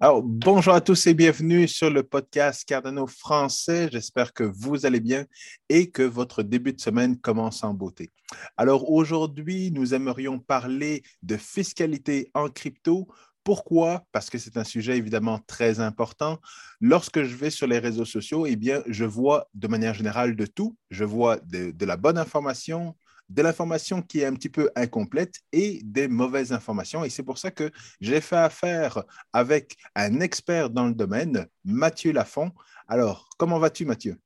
Alors, bonjour à tous et bienvenue sur le podcast Cardano français. J'espère que vous allez bien et que votre début de semaine commence en beauté. Alors, aujourd'hui, nous aimerions parler de fiscalité en crypto. Pourquoi? Parce que c'est un sujet évidemment très important. Lorsque je vais sur les réseaux sociaux, eh bien, je vois de manière générale de tout. Je vois de, de la bonne information, de l'information qui est un petit peu incomplète et des mauvaises informations. Et c'est pour ça que j'ai fait affaire avec un expert dans le domaine, Mathieu Lafont. Alors, comment vas-tu, Mathieu?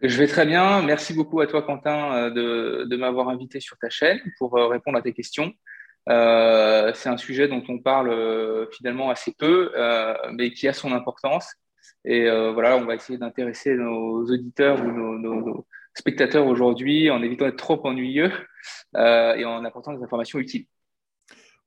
Je vais très bien. Merci beaucoup à toi, Quentin, euh, de, m'avoir invité sur ta chaîne pour euh, répondre à tes questions. Euh, c'est un sujet dont on parle finalement assez peu, mais qui a son importance. Et voilà, on va essayer d'intéresser nos auditeurs ou nos, spectateurs aujourd'hui en évitant d'être trop ennuyeux euh, et en apportant des informations utiles.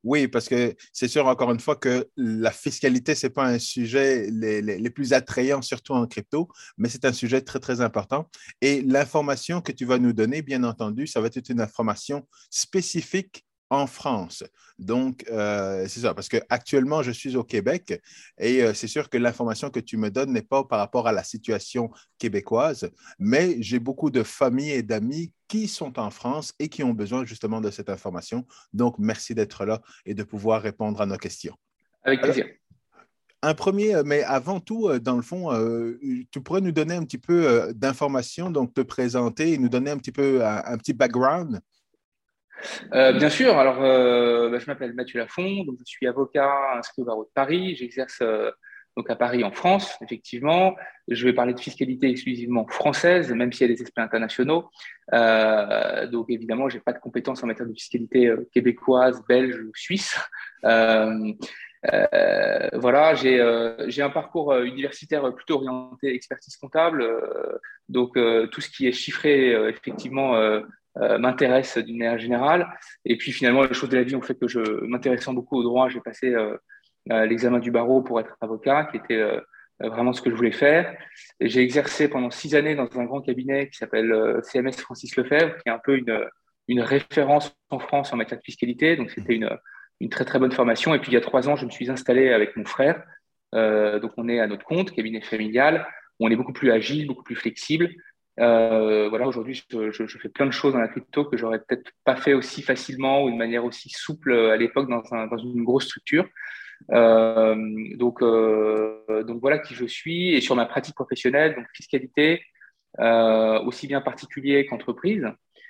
Oui, parce que c'est sûr, encore une fois, que la fiscalité, ce n'est pas un sujet les, les, plus attrayants, surtout en crypto, mais c'est un sujet très, très important. Et l'information que tu vas nous donner, bien entendu, ça va être une information spécifique en France. Donc, euh, c'est ça, parce qu'actuellement, je suis au Québec et euh, c'est sûr que l'information que tu me donnes n'est pas par rapport à la situation québécoise, mais j'ai beaucoup de familles et d'amis qui sont en France et qui ont besoin justement de cette information. Donc, merci d'être là et de pouvoir répondre à nos questions. Avec plaisir. un premier, mais avant tout, euh, dans le fond, tu pourrais nous donner un petit peu d'informations, donc te présenter et nous donner un petit peu un petit background euh, bien sûr, alors euh, bah, je m'appelle Mathieu Lafont, donc je suis avocat inscrit au barreau de Paris, j'exerce euh, donc à Paris en France, effectivement. Je vais parler de fiscalité exclusivement française, même s'il y a des aspects internationaux. donc évidemment, je n'ai pas de compétences en matière de fiscalité québécoise, belge ou suisse. voilà, j'ai un parcours universitaire plutôt orienté expertise comptable, donc tout ce qui est chiffré, effectivement, euh, m'intéresse d'une manière générale. Et puis finalement, les choses de la vie ont fait que je, m'intéressant beaucoup au droit, j'ai passé euh, euh, l'examen du barreau pour être avocat, qui était vraiment ce que je voulais faire. J'ai exercé pendant six années dans un grand cabinet qui s'appelle CMS Francis Lefebvre, qui est un peu une, une référence en France en matière de fiscalité. Donc c'était une, une très très bonne formation. Et puis il y a trois ans, je me suis installé avec mon frère. donc on est à notre compte, cabinet familial, on est beaucoup plus agile, beaucoup plus flexible. Euh, voilà, aujourd'hui, je, fais plein de choses dans la crypto que j'aurais peut-être pas fait aussi facilement ou de manière aussi souple à l'époque dans, dans, une grosse structure. Euh, donc, euh, donc voilà qui je suis et sur ma pratique professionnelle, donc fiscalité, aussi bien particulier qu'entreprise,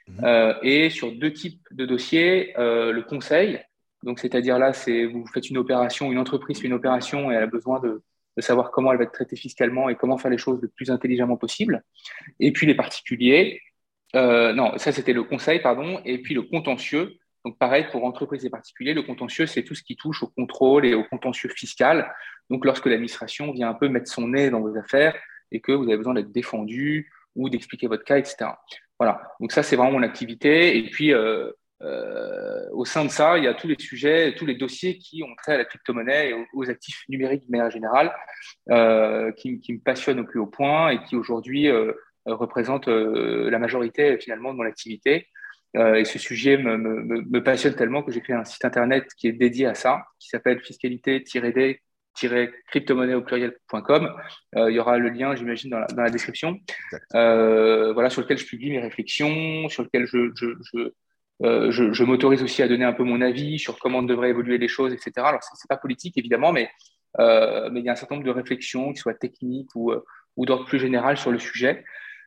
mhm. et sur deux types de dossiers, le conseil. Donc, c'est-à-dire là, c'est vous faites une opération, une entreprise fait une opération et elle a besoin de, de savoir comment elle va être traitée fiscalement et comment faire les choses le plus intelligemment possible. Et puis les particuliers, euh, non, ça c'était le conseil, pardon, et puis le contentieux. Donc pareil pour entreprises et particuliers, le contentieux c'est tout ce qui touche au contrôle et au contentieux fiscal. Donc lorsque l'administration vient un peu mettre son nez dans vos affaires et que vous avez besoin d'être défendu ou d'expliquer votre cas, etc. Voilà. Donc ça c'est vraiment mon activité. Et puis euh, euh, au sein de ça, il y a tous les sujets, tous les dossiers qui ont trait à la crypto-monnaie et aux, actifs numériques de manière générale, euh, qui, me passionnent au plus haut point et qui aujourd'hui euh, représentent la majorité finalement de mon activité. et ce sujet me, me, me passionne tellement que j'ai fait un site internet qui est dédié à ça, qui s'appelle fiscalité-d crypto-monnaie au pluriel.com. il y aura le lien, j'imagine, dans la, dans la description. voilà, sur lequel je publie mes réflexions, sur lequel je, je, je euh, je, m'autorise aussi à donner un peu mon avis sur comment devraient évoluer les choses, etc. Alors, ce n'est pas politique, évidemment, mais, euh, mais il y a un certain nombre de réflexions, qui soient techniques ou, euh, d'ordre plus général sur le sujet.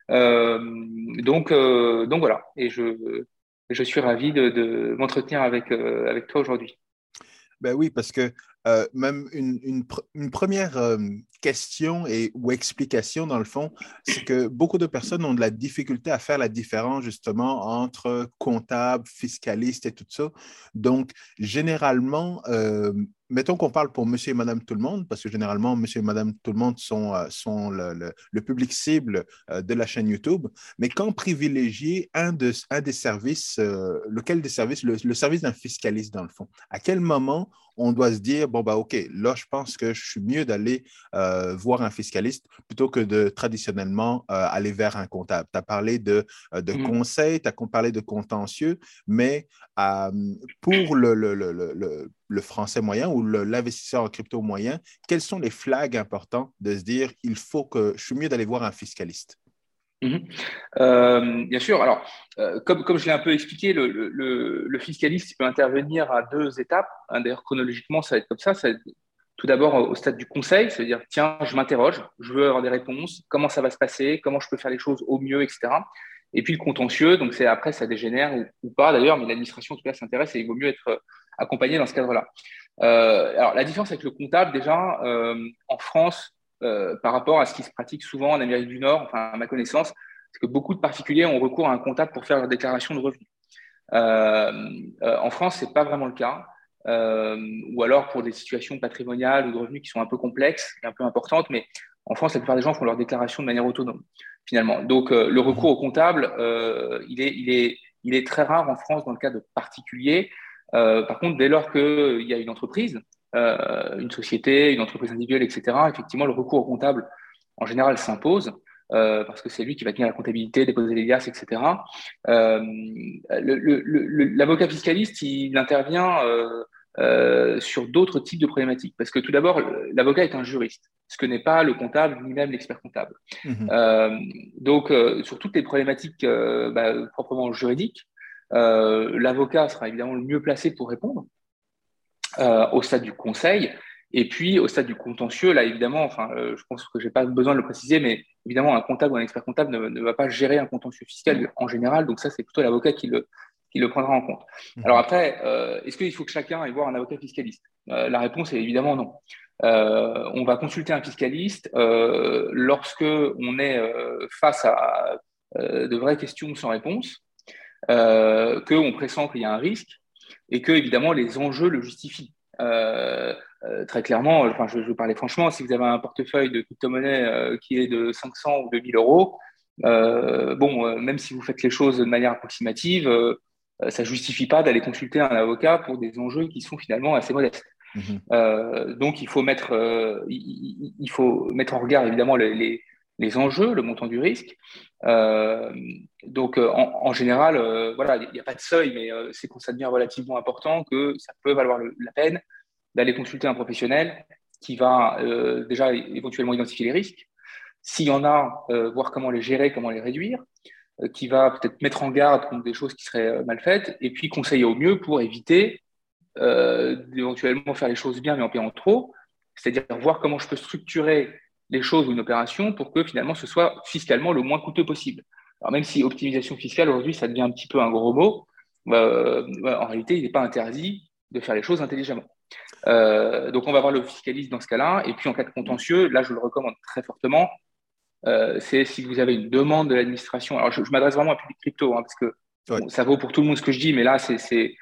donc, voilà, et je, suis ravi de, de m'entretenir avec, avec toi aujourd'hui. Ben oui, parce que euh, même une, première euh, question et, ou explication, dans le fond, c'est que beaucoup de personnes ont de la difficulté à faire la différence justement entre comptable, fiscaliste et tout ça. Donc, généralement, euh, mettons qu'on parle pour monsieur et madame tout le monde, parce que généralement, monsieur et madame tout le monde sont, sont le, public cible de la chaîne YouTube, mais quand privilégier un, de, un des services, lequel des services, le, le service d'un fiscaliste dans le fond, à quel moment on doit se dire, bon, bah, OK, là, je pense que je suis mieux d'aller euh, voir un fiscaliste plutôt que de traditionnellement euh, aller vers un comptable. Tu as parlé de, de mmh. conseils, tu as parlé de contentieux, mais pour le, le, le, le, français moyen ou l'investisseur en crypto moyen, quels sont les flags importants de se dire, il faut que je suis mieux d'aller voir un fiscaliste? Mhm. Euh, bien sûr. Alors, euh, comme, je l'ai un peu expliqué, le, fiscaliste peut intervenir à deux étapes. Hein, d'ailleurs, chronologiquement, ça va être comme ça. ça tout d'abord au stade du conseil, c'est-à-dire, tiens, je m'interroge, je veux avoir des réponses, comment ça va se passer, comment je peux faire les choses au mieux, etc. Et puis le contentieux, donc c'est après, ça dégénère ou, pas d'ailleurs, mais l'administration en tout cas s'intéresse et il vaut mieux être accompagné dans ce cadre-là. Euh, alors, la différence avec le comptable, déjà, en France, euh, par rapport à ce qui se pratique souvent en Amérique du Nord, enfin à ma connaissance, c'est que beaucoup de particuliers ont recours à un comptable pour faire leur déclaration de revenus. Euh, euh, en France, ce n'est pas vraiment le cas, ou alors pour des situations patrimoniales ou de revenus qui sont un peu complexes et un peu importantes, mais en France, la plupart des gens font leur déclaration de manière autonome, finalement. Donc, le recours au comptable, il est, très rare en France dans le cas de particuliers. par contre, dès lors qu'il y a une entreprise, euh, une société, une entreprise individuelle, etc., effectivement, le recours au comptable, en général, s'impose. Euh, parce que c'est lui qui va tenir la comptabilité, déposer les liasses, etc. Euh, L'avocat fiscaliste, il intervient euh, sur d'autres types de problématiques. Parce que tout d'abord, l'avocat est un juriste, ce que n'est pas le comptable ni même l'expert comptable. Mmh donc, sur toutes les problématiques bah, proprement juridiques, l'avocat sera évidemment le mieux placé pour répondre. Euh, au stade du conseil. Et puis, au stade du contentieux, là, évidemment, enfin, euh, je pense que je n'ai pas besoin de le préciser, mais évidemment, un comptable ou un expert comptable ne, va pas gérer un contentieux fiscal en général. Donc, ça, c'est plutôt l'avocat qui le, qui le prendra en compte. Mmh. Alors après, euh, est-ce qu'il faut que chacun aille voir un avocat fiscaliste? La réponse est évidemment non. on va consulter un fiscaliste lorsque on est face à de vraies questions sans réponse, qu'on pressent qu'il y a un risque, et que évidemment les enjeux le justifient. Euh, euh, très clairement, enfin, je, je vais parler franchement, si vous avez un portefeuille de crypto-monnaie euh, qui est de 500 ou 2000 euros, bon, même si vous faites les choses de manière approximative, ça ne justifie pas d'aller consulter un avocat pour des enjeux qui sont finalement assez modestes. Mmh donc, il faut, mettre, il, il, faut mettre en regard évidemment les, les enjeux, le montant du risque. Euh, donc, euh, en, général, euh, voilà, il n'y a pas de seuil, mais c'est quand ça devient relativement important que ça peut valoir la peine d'aller consulter un professionnel qui va déjà éventuellement identifier les risques, s'il y en a, voir comment les gérer, comment les réduire, qui va peut-être mettre en garde contre des choses qui seraient mal faites, et puis conseiller au mieux pour éviter d'éventuellement faire les choses bien mais en payant trop, c'est-à-dire voir comment je peux structurer les choses ou une opération pour que finalement ce soit fiscalement le moins coûteux possible. Alors même si optimisation fiscale aujourd'hui ça devient un petit peu un gros mot, euh, bah, en réalité il n'est pas interdit de faire les choses intelligemment. Euh, donc on va voir le fiscaliste dans ce cas-là, et puis en cas de contentieux, là je le recommande très fortement, euh, c'est si vous avez une demande de l'administration. Alors je, m'adresse vraiment à public crypto, hein, parce que ça vaut pour tout le monde ce que je dis, mais là c'est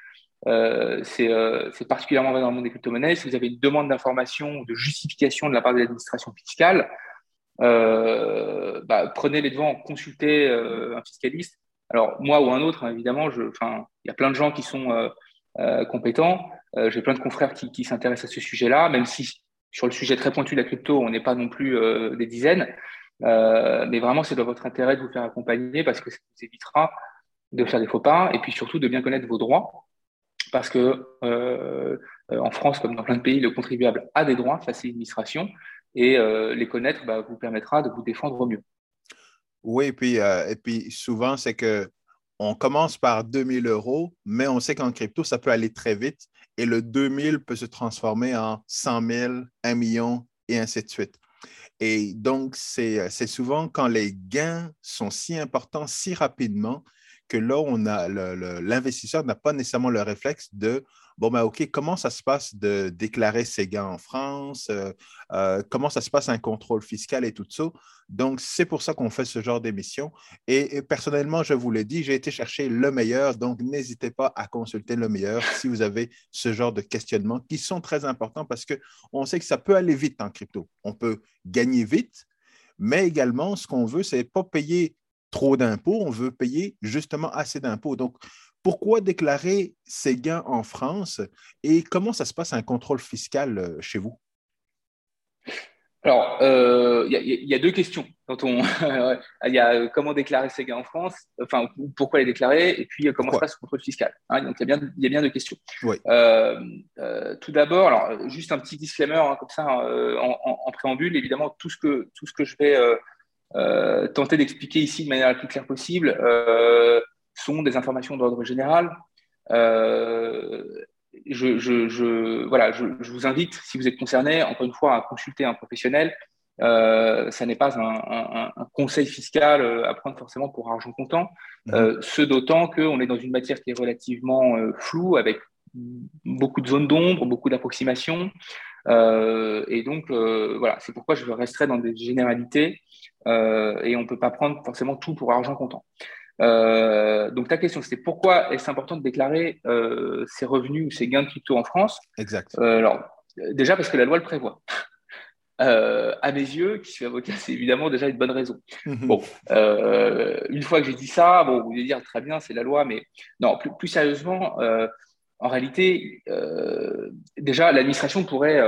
euh, euh, c'est particulièrement vrai dans le monde des crypto-monnaies. Si vous avez une demande d'information ou de justification de la part de l'administration fiscale, euh, bah, prenez les devants, consultez un fiscaliste. Alors, moi ou un autre, hein, évidemment, il y a plein de gens qui sont compétents. J'ai plein de confrères qui, qui s'intéressent à ce sujet-là, même si sur le sujet très pointu de la crypto, on n'est pas non plus des dizaines. mais vraiment, c'est dans votre intérêt de vous faire accompagner parce que ça vous évitera de faire des faux pas et puis surtout de bien connaître vos droits parce que euh, en France, comme dans plein de pays, le contribuable a des droits face à l'administration et euh, les connaître bah, vous permettra de vous défendre au mieux. Oui, et puis, euh, et puis souvent, c'est que on commence par 2000 euros, mais on sait qu'en crypto, ça peut aller très vite et le 2000 peut se transformer en 100 000, 1 million et ainsi de suite. Et donc, c'est souvent quand les gains sont si importants si rapidement que là, on a l'investisseur n'a pas nécessairement le réflexe de bon, ben, OK, comment ça se passe de déclarer ses gains en France? Euh, euh, comment ça se passe un contrôle fiscal et tout ça? Donc, c'est pour ça qu'on fait ce genre d'émission. Et, personnellement, je vous l'ai dit, j'ai été chercher le meilleur. Donc, n'hésitez pas à consulter le meilleur si vous avez ce genre de questionnements qui sont très importants parce qu'on sait que ça peut aller vite en crypto. On peut gagner vite, mais également, ce qu'on veut, c'est pas payer trop d'impôts, on veut payer justement assez d'impôts. Donc, Pourquoi déclarer ces gains en France et comment ça se passe un contrôle fiscal chez vous? Alors, il euh, y, a deux questions. Quand on, il y a euh, comment déclarer ses gains en France, enfin, pourquoi les déclarer, et puis euh, comment se passe le contrôle fiscal. Hein, donc, il y, a bien, y a bien deux questions. tout d'abord, alors, juste un petit disclaimer, hein, comme ça, en, préambule, évidemment, tout ce que, tout ce que je vais tenter d'expliquer ici de manière la plus claire possible sont des informations d'ordre général je, voilà, je, vous invite, si vous êtes concerné, encore une fois, à consulter un professionnel. Euh, ça n'est pas un, conseil fiscal euh, à prendre forcément pour argent comptant, euh, ce d'autant qu'on est dans une matière qui est relativement floue, avec beaucoup de zones d'ombre, beaucoup d'approximations. et donc, voilà, c'est pourquoi je resterai dans des généralités et on ne peut pas prendre forcément tout pour argent comptant. Euh, donc ta question, c'était pourquoi est-ce important de déclarer euh, ses revenus ou ses gains de crypto en France? Exact. Euh, alors, déjà parce que la loi le prévoit. à mes yeux, qui suis avocat, c'est évidemment déjà une bonne raison. Mhm. Bon, une fois que j'ai dit ça, bon, vous allez dire très bien, c'est la loi, mais non, plus, plus sérieusement, en réalité, déjà, l'administration pourrait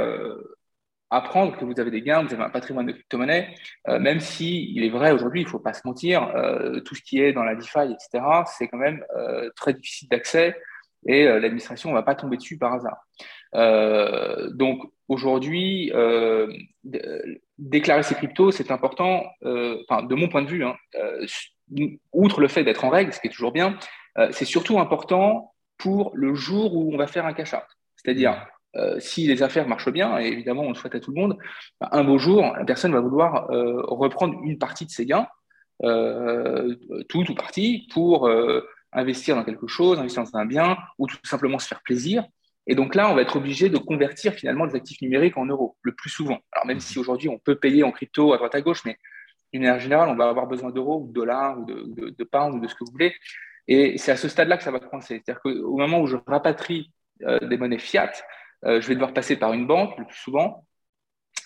apprendre que vous avez des gains, vous avez un patrimoine de crypto-monnaie, euh, même si il est vrai aujourd'hui, il ne faut pas se mentir, euh, tout ce qui est dans la DeFi, etc., c'est quand même euh, très difficile d'accès et l'administration ne va pas tomber dessus par hasard. donc aujourd'hui, déclarer ses cryptos, c'est important, de mon point de vue, hein, outre le fait d'être en règle, ce qui est toujours bien, c'est surtout important pour le jour où on va faire un cash-out. C'est-à-dire, euh, si les affaires marchent bien, et évidemment on le souhaite à tout le monde, un beau jour, la personne va vouloir euh, reprendre une partie de ses gains, euh, tout ou partie, pour investir dans quelque chose, investir dans un bien, ou tout simplement se faire plaisir. Et donc là, on va être obligé de convertir finalement des actifs numériques en euros, le plus souvent. Alors même si aujourd'hui on peut payer en crypto à droite à gauche, mais d'une manière générale, on va avoir besoin d'euros ou de dollars ou de, de, pounds ou de ce que vous voulez. Et c'est à ce stade-là que ça va coincer. C'est-à-dire qu'au moment où je rapatrie des monnaies fiat, euh, je vais devoir passer par une banque le plus souvent.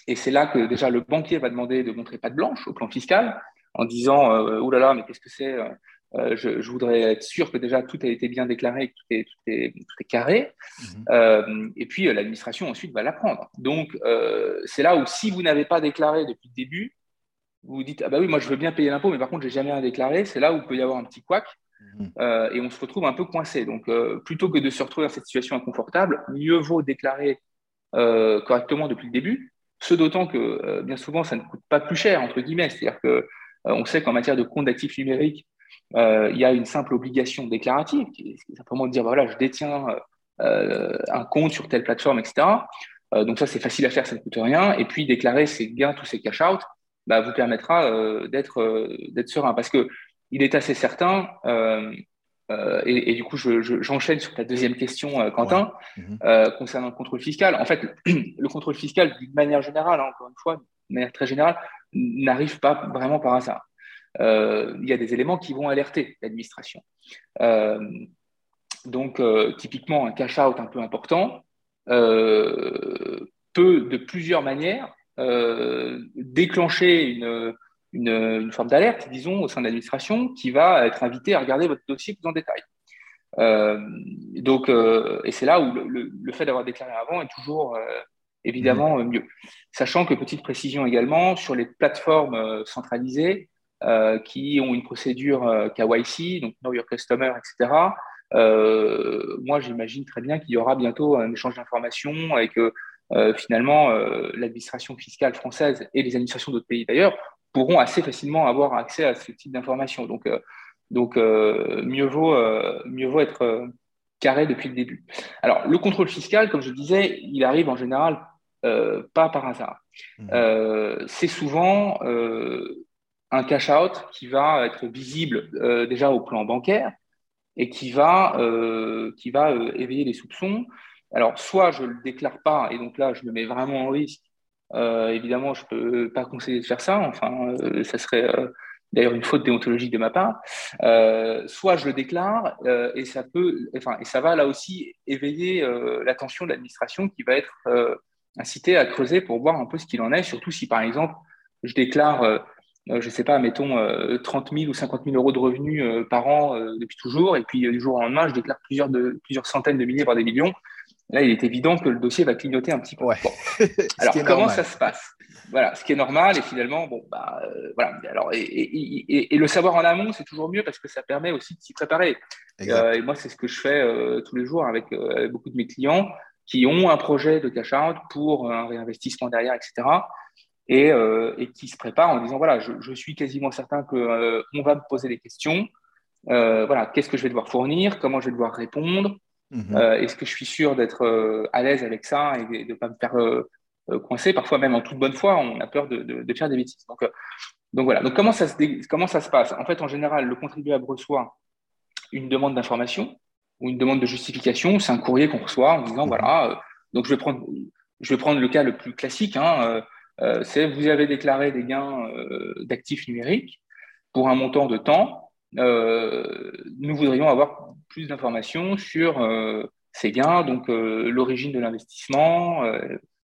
Et c'est là que déjà le banquier va demander de montrer patte blanche au plan fiscal en disant euh, Oh là là, mais qu'est-ce que c'est euh, je, voudrais être sûr que déjà tout a été bien déclaré, que tout est, tout est, tout est carré. Mhm. et puis l'administration ensuite va l'apprendre. Donc c'est là où si vous n'avez pas déclaré depuis le début, vous vous dites Ah bah oui, moi je veux bien payer l'impôt, mais par contre, je n'ai jamais rien déclaré. C'est là où il peut y avoir un petit couac. Mhm. Euh, et on se retrouve un peu coincé. Donc, euh, plutôt que de se retrouver dans cette situation inconfortable, mieux vaut déclarer euh, correctement depuis le début. Ce d'autant que bien souvent, ça ne coûte pas plus cher, entre guillemets. C'est-à-dire que on sait qu'en matière de compte d'actifs numériques, il y a une simple obligation déclarative, qui est simplement de dire voilà, je détiens un compte sur telle plateforme, etc. donc, ça, c'est facile à faire, ça ne coûte rien. Et puis, déclarer ses gains, tous ses cash-out, bah, vous permettra d'être serein. Parce que il est assez certain, euh, euh, et, du coup, j'enchaîne sur ta deuxième question, euh, Quentin, mhm. concernant le contrôle fiscal. En fait, le contrôle fiscal, d'une manière générale, hein, encore une fois, de manière très générale, n'arrive pas vraiment par hasard. il y a des éléments qui vont alerter l'administration. donc, typiquement, un cash-out un peu important peut, de plusieurs manières, déclencher une, une, forme d'alerte, disons, au sein de l'administration qui va être invité à regarder votre dossier plus en détail. Euh, donc, euh, et c'est là où le, fait d'avoir déclaré avant est toujours euh, évidemment mmh. mieux. Sachant que, petite précision également, sur les plateformes centralisées qui ont une procédure KYC, donc Know Your Customer, etc., moi, j'imagine très bien qu'il y aura bientôt un échange d'informations avec finalement l'administration fiscale française et les administrations d'autres pays d'ailleurs pourront assez facilement avoir accès à ce type d'informations. Donc, euh, donc euh, mieux, vaut, euh, mieux vaut être carré depuis le début. Alors, le contrôle fiscal, comme je disais, il arrive en général pas par hasard. Mmh. c'est souvent un cash-out qui va être visible déjà au plan bancaire et qui va, qui va éveiller les soupçons. Alors, soit je ne le déclare pas, et donc là, je me mets vraiment en risque, évidemment, je ne peux pas conseiller de faire ça. Enfin, euh, ça serait euh, d'ailleurs une faute déontologique de ma part. soit je le déclare et ça peut, enfin, et ça va là aussi éveiller l'attention de l'administration qui va être incitée à creuser pour voir un peu ce qu'il en est, surtout si par exemple je déclare je ne sais pas, mettons 30 000 ou 50 000 euros de revenus par an depuis toujours, et puis du jour au lendemain, je déclare plusieurs centaines de milliers, voire des millions. Là, il est évident que le dossier va clignoter un petit peu. Alors, comment ça se passe? Voilà, ce qui est normal, et finalement, bon, bah, voilà. Alors, et, le savoir en amont, c'est toujours mieux parce que ça permet aussi de s'y préparer. et moi, c'est ce que je fais tous les jours avec, beaucoup de mes clients qui ont un projet de cash out pour un réinvestissement derrière, etc. Euh, et, qui se préparent en disant voilà, je, suis quasiment certain qu'on euh, on va me poser des questions. Euh, voilà, qu'est-ce que je vais devoir fournir? Comment je vais devoir répondre? Mhm. Est-ce que je suis sûr d'être à l'aise avec ça et de ne pas me faire coincer? Parfois, même en toute bonne foi, on a peur de, faire des bêtises. Donc, donc voilà. Donc comment ça, se, comment ça se passe? En fait, en général, le contribuable reçoit une demande d'information ou une demande de justification. C'est un courrier qu'on reçoit en disant mhm. voilà. donc je vais prendre, je vais prendre le cas le plus classique. Hein, euh, c'est vous avez déclaré des gains euh, d'actifs numériques pour un montant de temps. Euh, nous voudrions avoir plus d'informations sur ces gains, donc l'origine de l'investissement,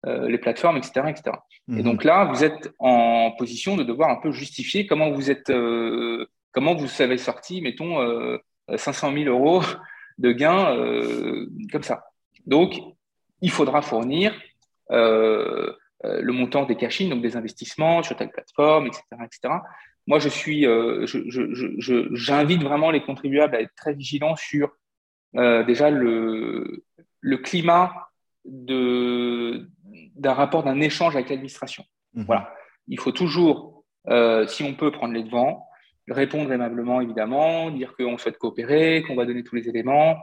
les plateformes, etc. etc. Et mhm. donc là, vous êtes en position de devoir un peu justifier comment vous êtes, comment vous avez sorti, mettons, 500 000 euros de gains comme ça. Donc, il faudra fournir euh, le montant des cash donc des investissements sur telle plateforme, etc. etc. Moi, je suis, euh, j'invite vraiment les contribuables à être très vigilants sur euh, déjà le, le climat d'un rapport, d'un échange avec l'administration. Mhm. Voilà. Il faut toujours, si on peut, prendre les devants, répondre aimablement, évidemment, dire qu'on souhaite coopérer, qu'on va donner tous les éléments.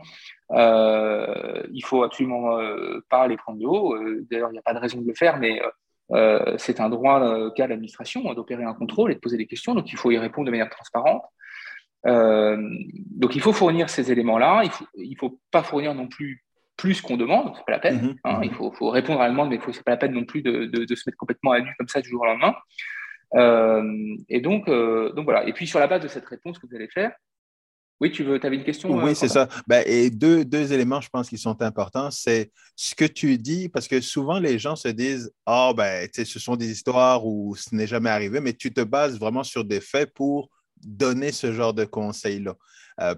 Euh, il faut absolument euh, pas les prendre de haut. Euh, d'ailleurs, il n'y a pas de raison de le faire, mais euh, c'est un droit qu'a l'administration d'opérer un contrôle et de poser des questions. Donc, il faut y répondre de manière transparente. donc, il faut fournir ces éléments-là. Il ne faut, faut pas fournir non plus plus qu'on demande, c'est pas la peine. Mm-hmm. Hein. Il faut, faut, répondre à la demande, mais c'est pas la peine non plus de, de, de, se mettre complètement à nu comme ça du jour au lendemain. Euh, et donc, euh, donc voilà. Et puis sur la base de cette réponse que vous allez faire, oui, tu veux, avais une question Oui, euh, c'est ça. Ben, et deux, deux, éléments, je pense, qui sont importants. C'est ce que tu dis, parce que souvent, les gens se disent Ah, oh, ben, ce sont des histoires où ce n'est jamais arrivé, mais tu te bases vraiment sur des faits pour donner ce genre de conseils-là.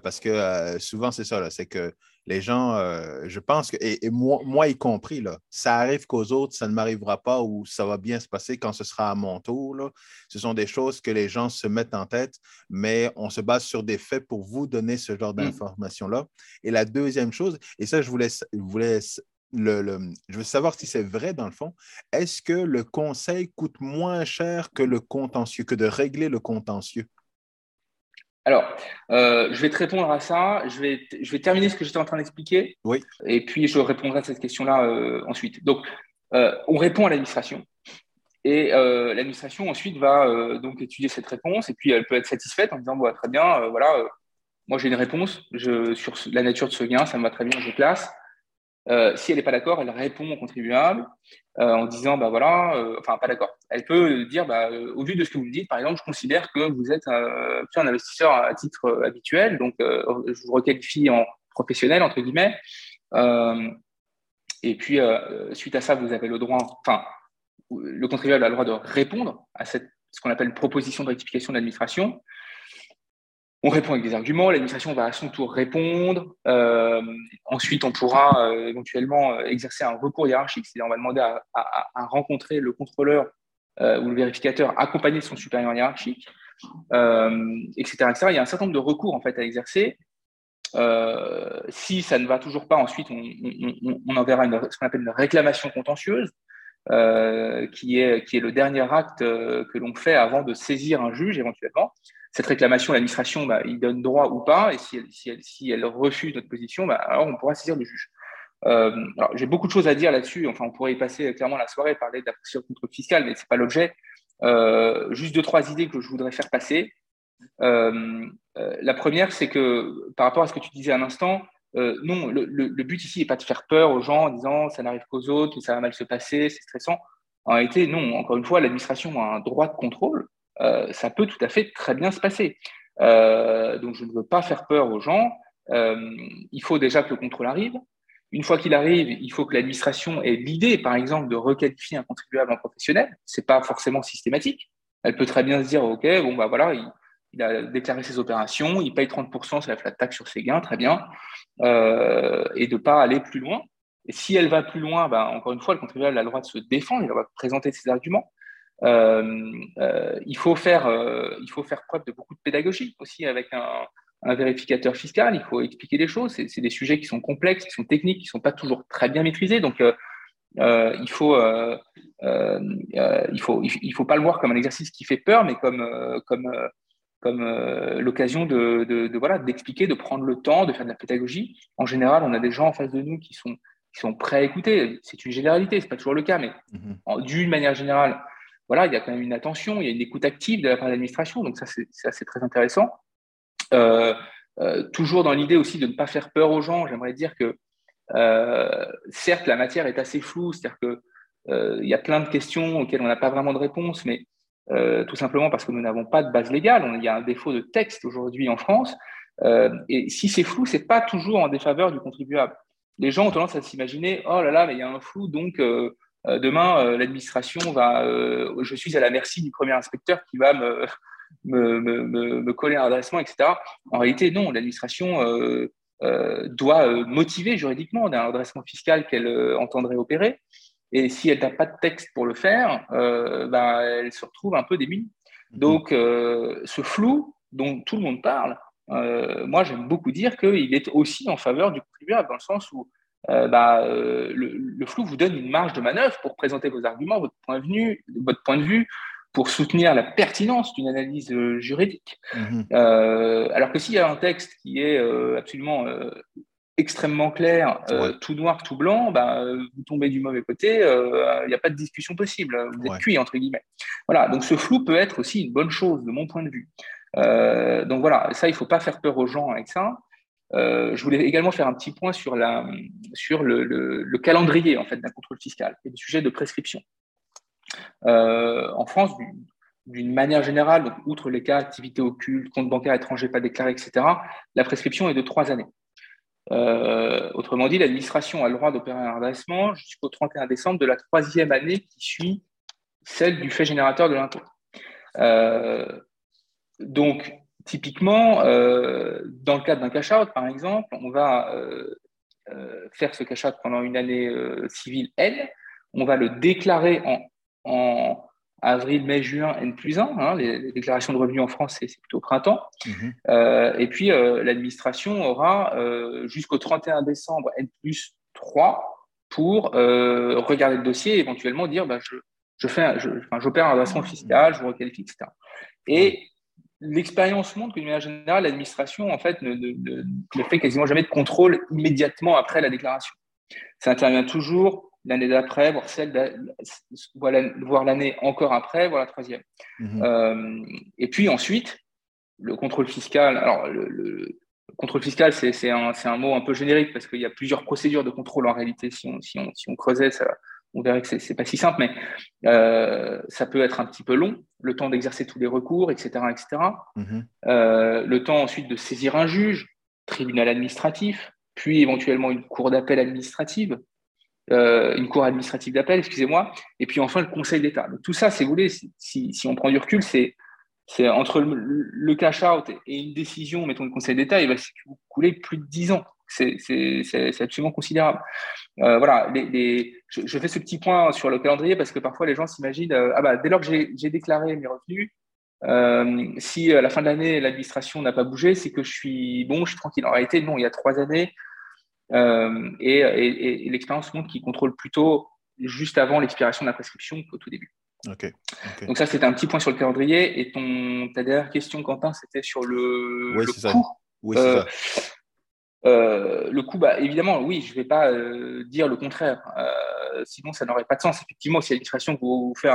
parce que souvent, c'est ça, c'est que les gens, euh, je pense que, et, moi, y compris, là, ça arrive qu'aux autres, ça ne m'arrivera pas ou ça va bien se passer quand ce sera à mon tour. Là. Ce sont des choses que les gens se mettent en tête, mais on se base sur des faits pour vous donner ce genre mmh. d'informations-là. Et la deuxième chose, et ça, je voulais, voulais le, je veux savoir si c'est vrai dans le fond. Est-ce que le conseil coûte moins cher que le contentieux, que de régler le contentieux? Alors, euh, je vais te répondre à ça. Je vais, je vais terminer ce que j'étais en train d'expliquer. Oui. Et puis, je répondrai à cette question-là euh, ensuite. Donc, euh, on répond à l'administration. Et l'administration, ensuite, va donc étudier cette réponse. Et puis, elle peut être satisfaite en disant bon, Très bien, voilà, moi, j'ai une réponse je, sur la nature de ce gain, ça me va très bien, je classe. Euh, si elle n'est pas d'accord, elle répond au contribuable euh, en disant, bah voilà, euh, enfin pas d'accord. Elle peut dire, bah, au vu de ce que vous me dites, par exemple, je considère que vous êtes un investisseur à titre habituel, donc je vous requalifie en professionnel entre guillemets. et puis suite à ça, vous avez le droit, enfin, le contribuable a le droit de répondre à cette, ce qu'on appelle proposition de rectification de l'administration. On répond avec des arguments, l'administration va à son tour répondre. Euh, ensuite, on pourra euh, éventuellement euh, exercer un recours hiérarchique, c'est-à-dire on va demander à, rencontrer le contrôleur ou le vérificateur accompagné de son supérieur hiérarchique, etc., etc., Il y a un certain nombre de recours en fait à exercer. si ça ne va toujours pas, ensuite on, enverra ce qu'on appelle une réclamation contentieuse, qui est le dernier acte que l'on fait avant de saisir un juge éventuellement cette réclamation, l'administration, bah, il donne droit ou pas, et si elle, refuse notre position, bah, alors on pourra saisir le juge. Euh, j'ai beaucoup de choses à dire là-dessus. Enfin, on pourrait y passer clairement la soirée, parler de la procédure contre fiscale, mais ce n'est pas l'objet. Euh, juste deux, trois idées que je voudrais faire passer. Euh, la première, c'est que par rapport à ce que tu disais à l'instant, non, le, le, but ici n'est pas de faire peur aux gens en disant ça n'arrive qu'aux autres, ça va mal se passer, c'est stressant. En réalité, non, encore une fois, l'administration a un droit de contrôle. Euh, ça peut tout à fait très bien se passer. Euh, donc, je ne veux pas faire peur aux gens. Euh, il faut déjà que le contrôle arrive. Une fois qu'il arrive, il faut que l'administration ait l'idée, par exemple, de requalifier un contribuable en professionnel. Ce n'est pas forcément systématique. Elle peut très bien se dire, OK, bon, bah voilà, il, a déclaré ses opérations, il paye 30% sur la flat tax sur ses gains, très bien, et de ne pas aller plus loin. Et si elle va plus loin, bah, encore une fois, le contribuable a le droit de se défendre, il va présenter ses arguments. Euh, euh, il, faut faire, il faut faire preuve de beaucoup de pédagogie aussi avec un, un vérificateur fiscal, il faut expliquer les choses. C'est des sujets qui sont complexes, qui sont techniques, qui ne sont pas toujours très bien maîtrisés. Donc, euh, il faut, euh, euh, il faut, il faut pas le voir comme un exercice qui fait peur, mais comme, comme, comme l'occasion de, de, voilà, d'expliquer, de prendre le temps, de faire de la pédagogie. En général, on a des gens en face de nous qui sont, qui sont prêts à écouter. C'est une généralité, c'est pas toujours le cas, mais mm-hmm. d'une manière générale, voilà, il y a quand même une attention, il y a une écoute active de la part de l'administration, donc ça c'est très intéressant. toujours dans l'idée aussi de ne pas faire peur aux gens, j'aimerais dire que euh, certes, la matière est assez floue, c'est-à-dire qu'il euh, y a plein de questions auxquelles on n'a pas vraiment de réponse, mais euh, tout simplement parce que nous n'avons pas de base légale. Il y a un défaut de texte aujourd'hui en France. et si c'est flou, c'est pas toujours en défaveur du contribuable. Les gens ont tendance à s'imaginer oh là là, mais il y a un flou, donc demain l'administration va, je suis à la merci du premier inspecteur qui va me, me, me, me coller un adressement, etc. En réalité, non, l'administration euh, doit euh, motiver juridiquement d'un redressement fiscal qu'elle euh, entendrait opérer. Et si elle n'a pas de texte pour le faire, ben, elle se retrouve un peu démunie. Mhm. Donc, ce flou dont tout le monde parle, moi, j'aime beaucoup dire qu'il est aussi en faveur du contribuable, dans le sens où bah, le, flou vous donne une marge de manœuvre pour présenter vos arguments, votre point de vue, votre point de vue pour soutenir la pertinence d'une analyse euh, juridique. Mhm. Euh, alors que s'il y a un texte qui est euh, absolument extrêmement clair, tout noir, tout blanc, bah, vous tombez du mauvais côté, il n'y a pas de discussion possible, vous êtes cuit, entre guillemets. Voilà, donc ce flou peut être aussi une bonne chose de mon point de vue. donc voilà, ça, il ne faut pas faire peur aux gens avec ça. Je voulais également faire un petit point sur, le, le calendrier en fait, d'un contrôle fiscal et du sujet de prescription. Euh, en France, d'une manière générale, outre les cas activité occulte, compte bancaire étranger pas déclaré, etc., la prescription est de trois années. Euh, autrement dit, l'administration a le droit d'opérer un redressement jusqu'au 31 décembre de la troisième année qui suit celle du fait générateur de l'impôt. Euh, donc, typiquement, dans le cadre d'un cash-out, par exemple, on va faire ce cash-out pendant une année civile L, on va le déclarer en en avril, mai, juin, N plus 1. Hein, les, déclarations de revenus en France, c'est plutôt printemps. Mhm. Euh, et puis, euh, l'administration aura euh, jusqu'au 31 décembre N plus 3 pour regarder le dossier et éventuellement dire bah, je, je fais, j'opère un redressement fiscal, je vous requalifie, etc. Et l'expérience montre qu'une manière générale, l'administration en fait, ne, ne, fait quasiment jamais de contrôle immédiatement après la déclaration. Ça intervient toujours l'année d'après, voire celle voir l'année encore après, voire la troisième. Mhm. Euh, et puis ensuite, le contrôle fiscal. Alors, le, contrôle fiscal, c'est un, un, mot un peu générique parce qu'il y a plusieurs procédures de contrôle en réalité. Si on, si on, si on creusait, ça, on verrait que c'est pas si simple, mais euh, ça peut être un petit peu long, le temps d'exercer tous les recours, etc. etc. Mhm. Euh, le temps ensuite de saisir un juge, tribunal administratif, puis éventuellement une cour d'appel administrative, euh, une cour administrative d'appel, excusez-moi, et puis enfin le Conseil d'État. tout ça, si vous voulez, si, si on prend du recul, c'est c'est entre le, cash-out et une décision, mettons le Conseil d'État, il va couler plus de 10 ans. C'est absolument considérable. Euh, voilà, les, je, fais ce petit point sur le calendrier parce que parfois les gens s'imaginent, euh, ah bah, dès lors que j'ai déclaré mes revenus, si à la fin de l'année l'administration n'a pas bougé, c'est que je suis bon, je suis tranquille. En réalité, non, il y a trois années, euh, et, l'expérience montre qu'il contrôle plutôt juste avant l'expiration de la prescription qu'au tout début. Donc ça, c'était un petit point sur le calendrier. Et ton, ta dernière question, Quentin, c'était sur le, coût. Oui, euh, euh, le coût, bah, évidemment, oui, je ne vais pas dire le contraire. sinon, ça n'aurait pas de sens. Effectivement, si l'administration vous, fait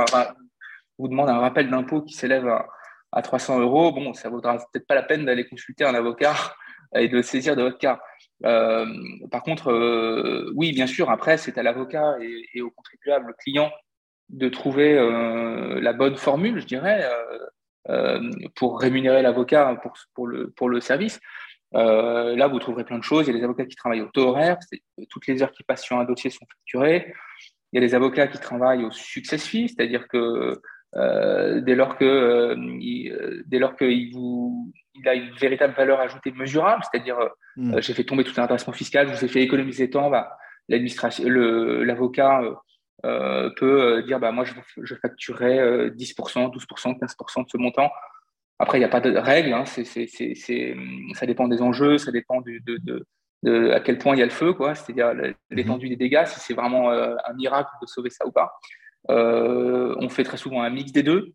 vous demande un rappel d'impôt qui s'élève à, à, 300 euros, bon, ça vaudra peut-être pas la peine d'aller consulter un avocat et de saisir de votre cas. Euh, par contre, euh, oui, bien sûr, après, c'est à l'avocat et, au contribuable, client, de trouver euh, la bonne formule, je dirais, pour rémunérer l'avocat pour, le, pour le service. Là, vous trouverez plein de choses. Il y a des avocats qui travaillent au taux horaire, toutes les heures qui passent sur un dossier sont facturées. Il y a des avocats qui travaillent au success fee, c'est-à-dire que dès lors que dès lors qu'il vous il a une véritable valeur ajoutée mesurable, c'est-à-dire hmm. j'ai fait tomber tout un intéressement fiscal, je vous ai fait économiser temps, bah, l'administration, l'avocat peut dire bah moi je, je facturerai 10%, 12%, 15% de ce montant. Après, il n'y a pas de règle, hein, ça dépend des enjeux, ça dépend de, de, à quel point il y a le feu, quoi, c'est-à-dire mhm. l'étendue des dégâts, si c'est vraiment euh, un miracle de sauver ça ou pas. Euh, on fait très souvent un mix des deux,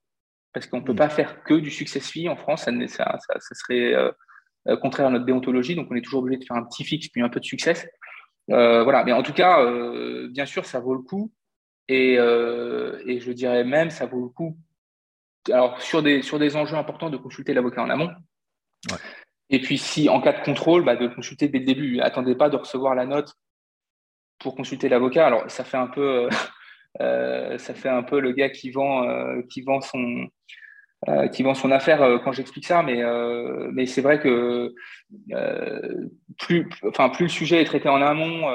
parce qu'on ne peut mhm. pas faire que du success fee en France, ça, ça, ça, serait euh, contraire à notre déontologie, donc on est toujours obligé de faire un petit fixe puis un peu de succès. voilà, mais en tout cas, bien sûr, ça vaut le coup, et, et, je dirais même, ça vaut le coup. Alors, sur des, sur des enjeux importants, de consulter l'avocat en amont. Ouais. Et puis, si en cas de contrôle, bah, de consulter dès le début. Attendez pas de recevoir la note pour consulter l'avocat. Alors, ça fait un peu, euh, euh, ça fait un peu le gars qui vend, euh, qui vend son, qui vend son affaire quand j'explique ça, mais, mais c'est vrai que plus, enfin, plus le sujet est traité en amont,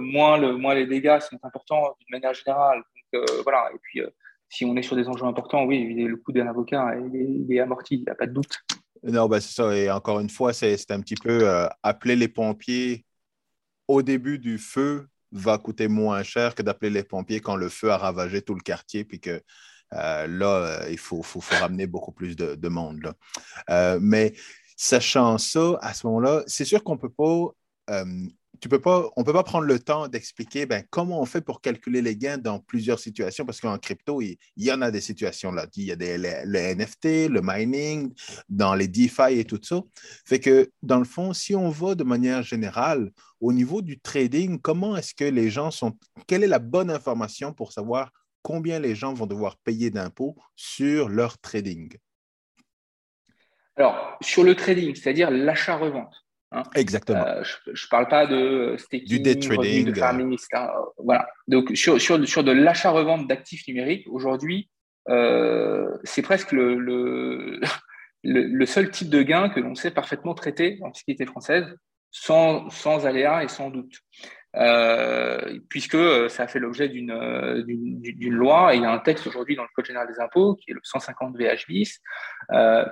moins, le, moins les dégâts sont importants d'une manière générale. Donc, voilà. Et puis, si on est sur des enjeux importants, oui, le coût d'un avocat, il est, amorti, il n'y a pas de doute. Non, ben c'est ça. Et encore une fois, c'est un petit peu euh, appeler les pompiers au début du feu va coûter moins cher que d'appeler les pompiers quand le feu a ravagé tout le quartier, puis que euh, là, il faut, faut, ramener beaucoup plus de, monde. Euh, mais sachant ça, à ce moment-là, c'est sûr qu'on ne peut pas on ne peut pas prendre le temps d'expliquer ben, comment on fait pour calculer les gains dans plusieurs situations, parce qu'en crypto, il, y en a des situations là. Il y a des, le, NFT, le mining, dans les DeFi et tout ça. Fait que, dans le fond, si on va de manière générale, au niveau du trading, comment est-ce que les gens sont, quelle est la bonne information pour savoir combien les gens vont devoir payer d'impôts sur leur trading? Alors, sur le trading, c'est-à-dire l'achat-revente, Hein. Exactement. Euh, je ne parle pas de staking, du day trading, de farming, etc. Voilà. Donc, sur, sur, sur de l'achat-revente d'actifs numériques, aujourd'hui, euh, c'est presque le, le, le, seul type de gain que l'on sait parfaitement traiter en fiscalité française, sans, sans aléa et sans doute. Euh, puisque euh, ça a fait l'objet euh, d'une loi et il y a un texte aujourd'hui dans le Code général des impôts qui est le 150 VH bis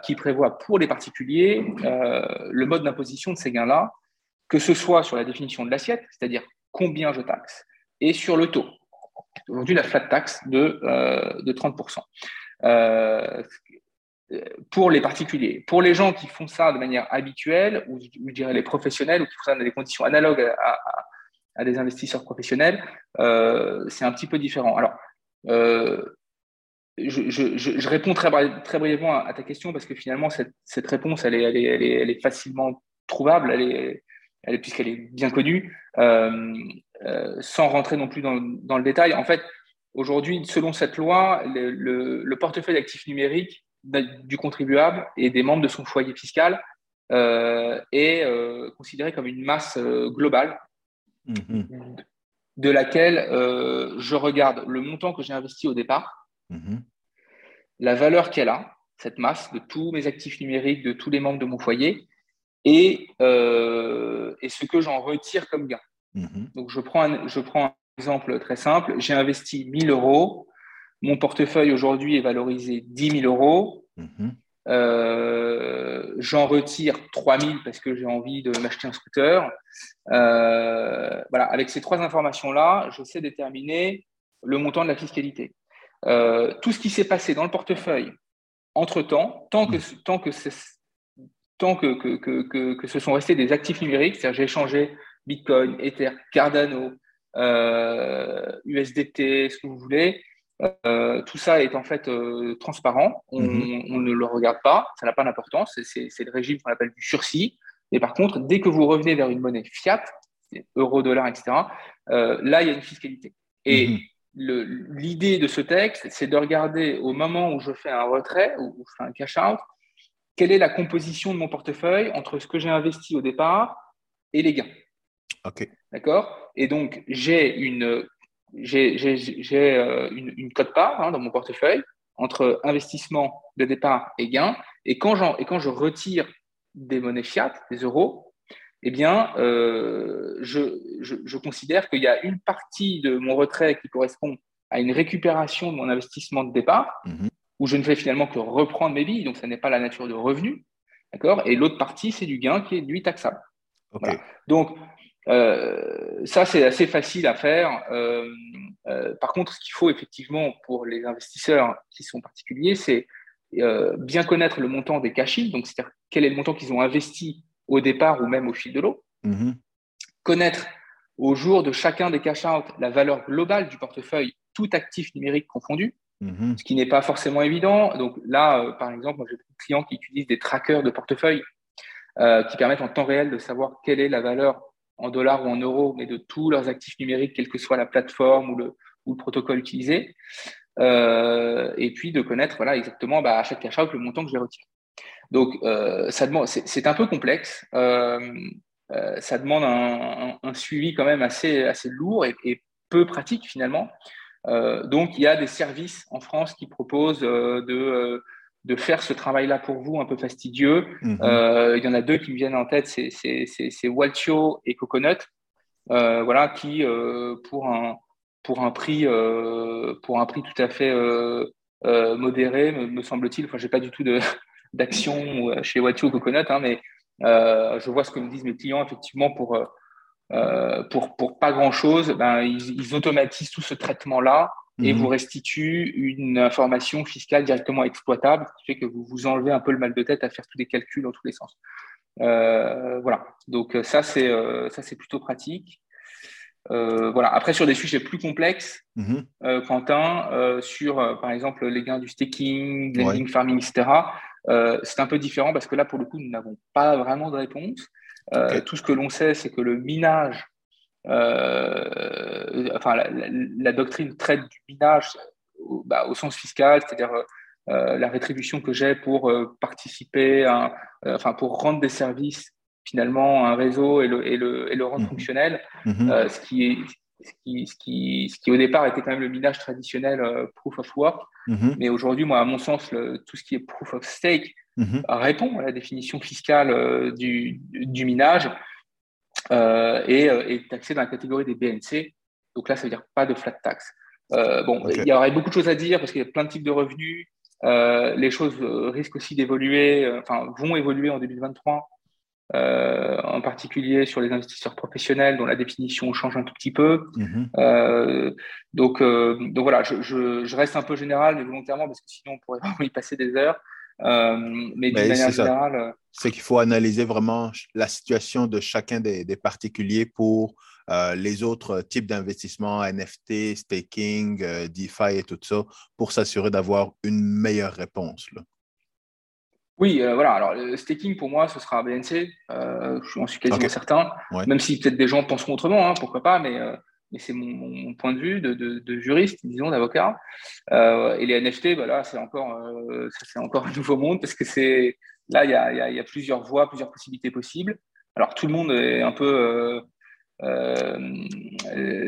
qui prévoit pour les particuliers le mode d'imposition de ces gains-là, que ce soit sur la définition de l'assiette, c'est-à-dire combien je taxe, et sur le taux. Aujourd'hui, la flat tax de, de 30%. pour les particuliers. Pour les gens qui font ça de manière habituelle, ou je dirais les professionnels, ou qui font ça dans des conditions analogues à des investisseurs professionnels, euh, c'est un petit peu différent. Alors, euh, je, réponds très, brièvement à, ta question parce que finalement, cette, réponse, elle est, facilement trouvable, puisqu'elle est bien connue, euh, sans rentrer non plus dans, le détail. En fait, aujourd'hui, selon cette loi, le, portefeuille d'actifs numériques du contribuable et des membres de son foyer fiscal est considéré comme une masse globale Mhm. de laquelle euh, je regarde le montant que j'ai investi au départ, mhm. la valeur qu'elle a, cette masse de tous mes actifs numériques, de tous les membres de mon foyer, et, euh, et ce que j'en retire comme gain. Mhm. Donc, je prends, un, je prends un exemple très simple. J'ai investi 1000 euros. Mon portefeuille aujourd'hui est valorisé 10 000 euros. Euh, j'en retire 3000 parce que j'ai envie de m'acheter un scooter. Euh, voilà, avec ces trois informations-là, je sais déterminer le montant de la fiscalité. Euh, tout ce qui s'est passé dans le portefeuille entre-temps, tant que, tant que, tant que, que, que, que, ce sont restés des actifs numériques, c'est-à-dire j'ai échangé Bitcoin, Ether, Cardano, USDT, ce que vous voulez, euh, tout ça est en fait euh, transparent, mhm. on, ne le regarde pas, ça n'a pas d'importance, c'est le régime qu'on appelle du sursis. Et par contre, dès que vous revenez vers une monnaie fiat, euro, dollar, etc., euh, là, il y a une fiscalité. Et mhm. l'idée de ce texte, c'est de regarder au moment où je fais un retrait ou, je fais un cash-out, quelle est la composition de mon portefeuille entre ce que j'ai investi au départ et les gains. OK. D'accord? Et donc, j'ai une j'ai euh, une, une cote-part hein, dans mon portefeuille entre investissement de départ et gain. Et quand, et quand je retire des monnaies fiat, des euros, eh bien, euh, je, je, considère qu'il y a une partie de mon retrait qui correspond à une récupération de mon investissement de départ, mhm. où je ne fais finalement que reprendre mes billes, donc ça n'est pas la nature de revenu. D'accord? Et l'autre partie, c'est du gain qui est lui taxable. Donc, euh, ça, c'est assez facile à faire. Euh, euh, par contre, ce qu'il faut effectivement pour les investisseurs qui sont particuliers, c'est bien connaître le montant des cash donc c'est-à-dire quel est le montant qu'ils ont investi au départ ou même au fil de l'eau. Mm-hmm. Connaître au jour de chacun des cash out la valeur globale du portefeuille, tout actif numérique confondu. Mm-hmm. ce qui n'est pas forcément évident. Donc là, par exemple, j'ai des clients qui utilisent des trackers de portefeuille qui permettent en temps réel de savoir quelle est la valeur en dollars ou en euros, mais de tous leurs actifs numériques, quelle que soit la plateforme ou le, protocole utilisé. Euh, et puis de connaître voilà, exactement bah, à chaque cash out le montant que je vais retirer. Donc, euh, ça demande, c'est, un peu complexe. Euh, ça demande un, suivi quand même assez, assez lourd et, peu pratique finalement. donc, il y a des services en France qui proposent de de faire ce travail-là pour vous un peu fastidieux. Mhm. Euh, il y en a deux qui me viennent en tête, c'est Waltio et Coconut, euh, voilà, qui euh, pour un pour un prix pour un prix tout à fait modéré, me, semble-t-il. Enfin, j'ai pas du tout d'action chez Waltio ou Coconut, hein, mais je vois ce que me disent mes clients effectivement pour pour, pour pas grand chose, ben, ils automatisent tout ce traitement-là et vous mhm. restitue une information fiscale directement exploitable, ce qui fait que vous vous enlevez un peu le mal de tête à faire tous les calculs dans tous les sens. Euh, voilà, donc euh, ça c'est euh, ça c'est plutôt pratique. voilà. Après sur des sujets plus complexes, mhm. Quentin, sur par exemple les gains du staking, lending farming, etc. c'est un peu différent parce que là pour le coup nous n'avons pas vraiment de réponse. Tout ce que l'on sait, c'est que le minage euh, enfin, la, doctrine traite du minage au, bah, au sens fiscal, c'est-à-dire euh, la rétribution que j'ai pour euh, participer, à, enfin pour rendre des services finalement à un réseau et le, et le, et le rendre mmh. fonctionnel, mmh. ce, qui est, ce, qui, ce, qui, ce qui au départ était quand même le minage traditionnel proof of work. Mmh. Mais aujourd'hui, moi, à mon sens, le, tout ce qui est proof of stake répond à la définition fiscale du, du minage. Euh, et, euh, et, taxé dans la catégorie des BNC. Donc là, ça veut dire pas de flat tax. Euh, bon, il y aurait beaucoup de choses à dire parce qu'il y a plein de types de revenus. les choses risquent aussi d'évoluer, enfin vont évoluer en 2023. Euh, en particulier sur les investisseurs professionnels dont la définition change un tout petit peu. Mhm. euh, donc, donc voilà, je, je, je, reste un peu général, mais volontairement, parce que sinon on pourrait vraiment y passer des heures. Euh, mais d'une manière générale. Euh, c'est qu'il faut analyser vraiment la situation de chacun des, particuliers pour euh, les autres types d'investissements, NFT, staking, DeFi et tout ça, pour s'assurer d'avoir une meilleure réponse. Oui, voilà. Alors, le staking, pour moi, ce sera BNC. je suis quasiment certain. Même si peut-être des gens penseront autrement, hein, pourquoi pas, mais mais c'est mon, point de vue de, juriste, disons, d'avocat. Euh, et les NFT, bah là, c'est encore, euh, c'est encore un nouveau monde parce que c'est là, il y a, y a, plusieurs voies, plusieurs possibilités possibles. Alors, tout le monde est un peu, euh,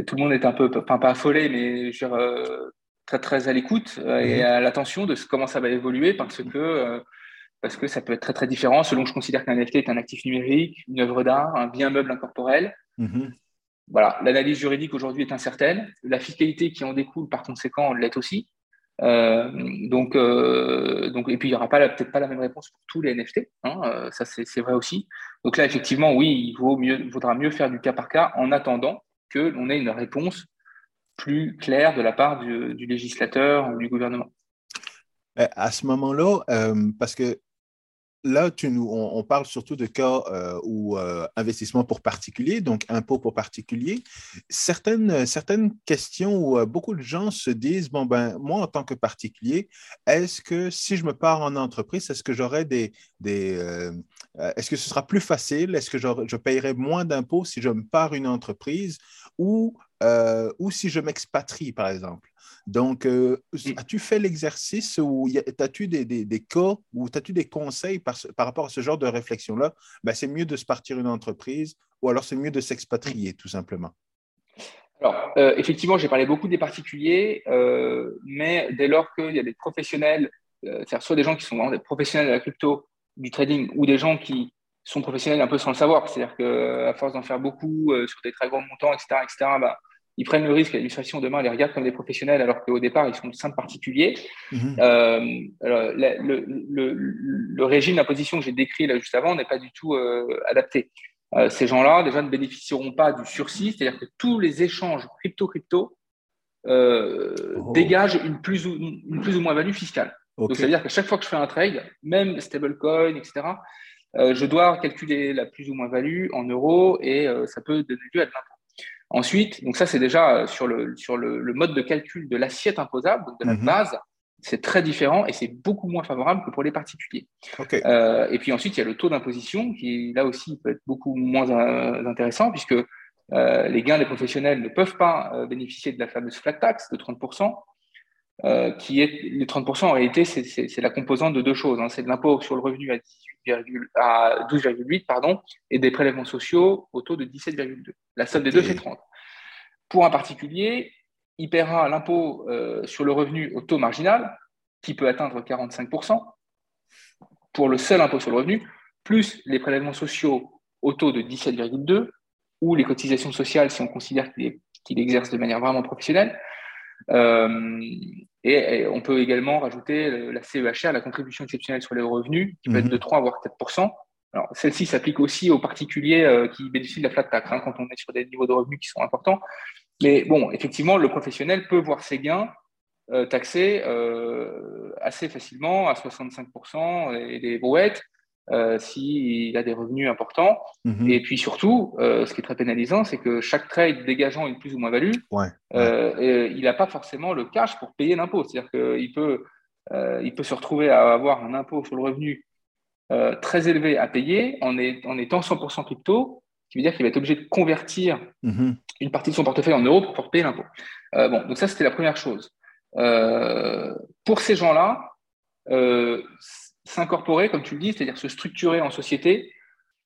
tout le monde est un peu, enfin, pas affolé, mais je veux dire, très, très à l'écoute et mhm. à l'attention de comment ça va évoluer parce que parce que ça peut être très très différent selon que je considère qu'un NFT est un actif numérique, une œuvre d'art, un bien meuble incorporel. Mhm voilà, l'analyse juridique aujourd'hui est incertaine. La fiscalité qui en découle, par conséquent, l'est aussi. Euh, donc, euh, donc, et puis il n'y aura peut-être pas la même réponse pour tous les NFT. Hein, euh, ça, c'est vrai aussi. Donc là, effectivement, oui, il vaudra mieux faire du cas par cas en attendant que l'on ait une réponse plus claire de la part du législateur ou du gouvernement. À ce moment-là, parce que là, tu nous, on, parle surtout de cas euh, où euh, investissement pour particulier, donc impôt pour particulier. Certaines, certaines questions où euh, beaucoup de gens se disent, bon, ben, moi, en tant que particulier, est-ce que si je me pars en entreprise, est-ce que j'aurai des... des est-ce que ce sera plus facile? Est-ce que je paierai moins d'impôts si je me pars une entreprise? Ou, ou si je m'expatrie, par exemple? Donc, euh, as-tu fait l'exercice ou as-tu des, des, cas ou as-tu des conseils par, par, rapport à ce genre de réflexion-là? Ben, c'est mieux de se partir une entreprise ou alors c'est mieux de s'expatrier, tout simplement. Alors, euh, effectivement, j'ai parlé beaucoup des particuliers, euh, mais dès lors qu'il y a des professionnels, c'est-à-dire soit des gens qui sont des professionnels de la crypto, du trading, ou des gens qui sont professionnels un peu sans le savoir, c'est-à-dire qu'à force d'en faire beaucoup sur des très grands montants, etc., etc., ils prennent le risque, l'administration demain les regarde comme des professionnels alors qu'au départ, ils sont de simples particuliers. Mhm. Euh, le, le, le, régime d'imposition que j'ai décrit là juste avant n'est pas du tout euh, adapté. Euh, ces gens-là, déjà, ne bénéficieront pas du sursis, c'est-à-dire que tous les échanges crypto-crypto oh. dégagent une plus ou, une plus ou moins value fiscale. Donc, ça veut dire qu'à chaque fois que je fais un trade, même stablecoin, etc., je dois calculer la plus ou moins value en euros et ça peut donner lieu à de l'impôt. Ensuite, donc ça c'est déjà euh, sur le, sur le, mode de calcul de l'assiette imposable, donc de la mhm. base, c'est très différent et c'est beaucoup moins favorable que pour les particuliers. Euh, et puis ensuite, il y a le taux d'imposition qui, là aussi, peut être beaucoup moins euh, intéressant puisque les gains des professionnels ne peuvent pas bénéficier de la fameuse flat tax de 30%, qui est les 30% en réalité, c'est la composante de deux choses. Hein. C'est de l'impôt sur le revenu à 18 à 12,8 pardon, et des prélèvements sociaux au taux de 17,2. La somme des deux fait 30. Pour un particulier, il paiera l'impôt euh, sur le revenu au taux marginal, qui peut atteindre 45%, pour le seul impôt sur le revenu, plus les prélèvements sociaux au taux de 17,2, ou les cotisations sociales si on considère qu'il exerce de manière vraiment professionnelle. Euh, et, on peut également rajouter la CEHR, la contribution exceptionnelle sur les revenus, qui peut être mhm. de 3 voire 4 alors, celle-ci s'applique aussi aux particuliers euh, qui bénéficient de la flat tax, hein, quand on est sur des niveaux de revenus qui sont importants. Mais bon, effectivement, le professionnel peut voir ses gains euh, taxés assez facilement à 65% et des brouettes. Euh, s'il a des revenus importants. Mhm. Et puis surtout, euh, ce qui est très pénalisant, c'est que chaque trade dégageant une plus ou moins value, euh, il n'a pas forcément le cash pour payer l'impôt. C'est-à-dire qu'il peut, il peut se retrouver à avoir un impôt sur le revenu très élevé à payer en, en étant 100% crypto, ce qui veut dire qu'il va être obligé de convertir mhm. une partie de son portefeuille en euros pour pouvoir payer l'impôt. bon, donc ça, c'était la première chose. pour ces gens-là, s'incorporer, comme tu le dis, c'est-à-dire se structurer en société,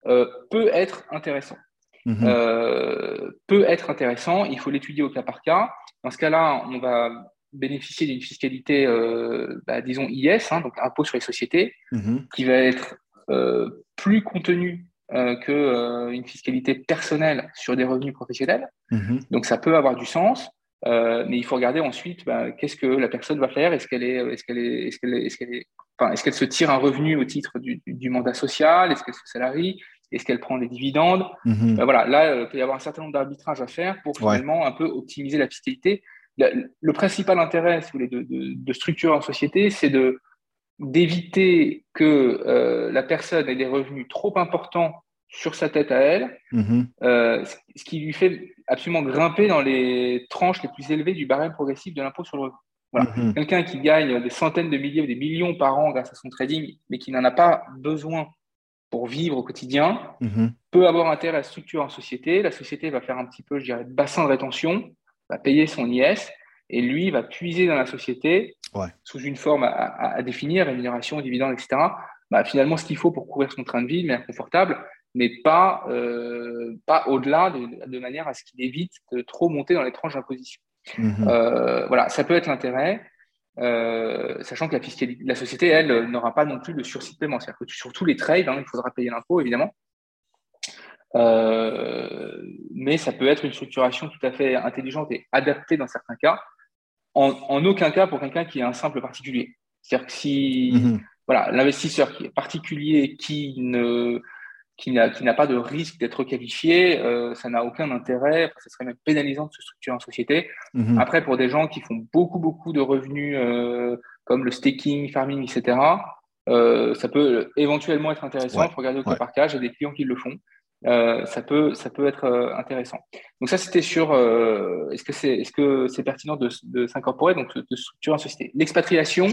euh, peut être intéressant. Mhm. Euh, peut être intéressant, il faut l'étudier au cas par cas. Dans ce cas-là, on va bénéficier d'une fiscalité, euh, bah, disons IS, hein, donc impôt sur les sociétés, mhm. qui va être plus contenue qu'une fiscalité personnelle sur des revenus professionnels. Mhm. Donc ça peut avoir du sens. Euh, mais il faut regarder ensuite bah, qu'est-ce que la personne va faire? Est-ce qu'elle est, est-ce qu'elle est, est-ce qu'elle est, est-ce qu'elle est, enfin, est-ce qu'elle se tire un revenu au titre du, du mandat social? Est-ce qu'elle se salarie? Est-ce qu'elle prend des dividendes? Euh, Voilà, là, euh, il peut y avoir un certain nombre d'arbitrages à faire pour finalement un peu optimiser la fiscalité. Le, principal intérêt, si vous voulez, de, de, de structurer en société, c'est de d'éviter que la personne ait des revenus trop importants sur sa tête à elle, mhm. euh, ce qui lui fait absolument grimper dans les tranches les plus élevées du barème progressif de l'impôt sur le revenu. Voilà. Mhm. Quelqu'un qui gagne des centaines de milliers ou des millions par an grâce à son trading, mais qui n'en a pas besoin pour vivre au quotidien, mhm. peut avoir intérêt à structurer en société. La société va faire un petit peu, je dirais, de bassin de rétention, va payer son IS, et lui va puiser dans la société sous une forme à, définir, rémunération, dividendes, etc. Bah, finalement, ce qu'il faut pour couvrir son train de vie de manière confortable, mais pas, euh, pas au-delà, de, manière à ce qu'il évite de trop monter dans les tranches d'imposition. Mhm. Euh, voilà, ça peut être l'intérêt, euh, sachant que la, la société, elle, n'aura pas non plus le sursis de paiement. C'est-à-dire que sur tous les trades, hein, il faudra payer l'impôt, évidemment. mais ça peut être une structuration tout à fait intelligente et adaptée dans certains cas, en, aucun cas pour quelqu'un qui est un simple particulier. C'est-à-dire que si mhm. voilà, l'investisseur qui est particulier, qui ne qui n'a pas de risque d'être qualifié, euh, ça n'a aucun intérêt, ça serait même pénalisant de se structurer en société. Mhm. Après, pour des gens qui font beaucoup, beaucoup de revenus euh, comme le staking, farming, etc., euh, ça peut éventuellement être intéressant. Il faut regarder au cas par cas, j'ai des clients qui le font. ça, peut, ça peut être intéressant. Donc ça, c'était sur est-ce que c'est est -ce c'est pertinent de, de s'incorporer, donc de structurer en société. L'expatriation,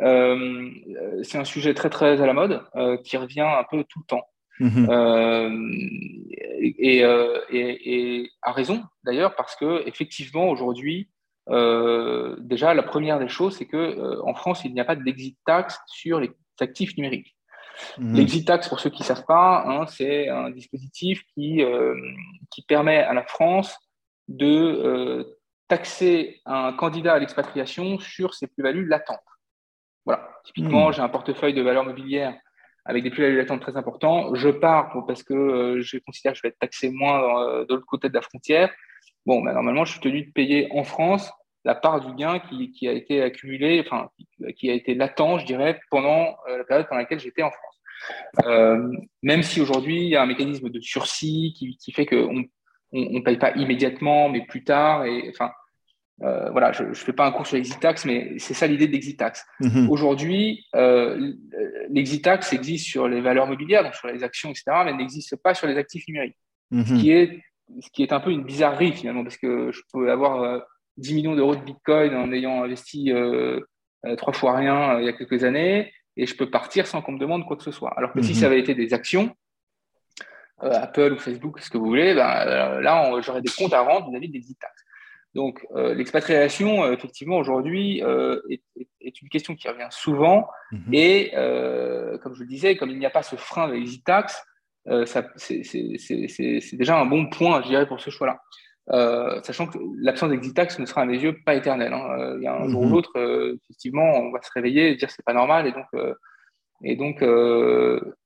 c'est un sujet très, très à la mode qui revient un peu tout le temps. Mhm. Euh, euh, et, et, à raison d'ailleurs, parce que effectivement aujourd'hui, euh, déjà la première des choses, c'est que en France, il n'y a pas d'exit tax sur les actifs numériques. Mhm. L'exit tax, pour ceux qui ne savent pas, hein, c'est un dispositif qui, qui permet à la France de taxer un candidat à l'expatriation sur ses plus-values latentes. Voilà. Typiquement, mhm. j'ai un portefeuille de valeurs mobilières avec des plus-values latentes très importants. Je pars parce que euh, je considère que je vais être taxé moins euh, de l'autre côté de la frontière. bon, ben, normalement, je suis tenu de payer en France la part du gain qui, a été accumulé, enfin, qui, a été latent, je dirais, pendant la période pendant laquelle j'étais en France. même si aujourd'hui, il y a un mécanisme de sursis qui, fait qu'on ne paye pas immédiatement, mais plus tard. Et, enfin, euh, voilà, je ne fais pas un cours sur l'exitax, mais c'est ça l'idée de l'exitax. Mhm. Aujourd'hui, euh, l'exitax existe sur les valeurs mobilières, donc sur les actions, etc., mais n'existe pas sur les actifs numériques. Mhm. ce, qui est, ce qui est un peu une bizarrerie finalement, parce que je peux avoir 10 euh, millions d'euros de Bitcoin en ayant investi euh, trois fois rien il y a quelques années, et je peux partir sans qu'on me demande quoi que ce soit. Alors que si mhm. ça avait été des actions, Apple ou Facebook, ce que vous voulez, ben, là, j'aurais des comptes à rendre vis-à-vis d'exitax. Donc, euh, l'expatriation, euh, effectivement, aujourd'hui, euh, est, une question qui revient souvent. Mhm. Et, comme je le disais, comme il n'y a pas ce frein de l'EasyTax, c'est déjà un bon point, je dirais, pour ce choix-là. sachant que l'absence d'exitax ne sera à mes yeux pas éternelle. Hein. Il y a un jour ou mhm. l'autre, effectivement, on va se réveiller et dire c'est pas normal et donc, et donc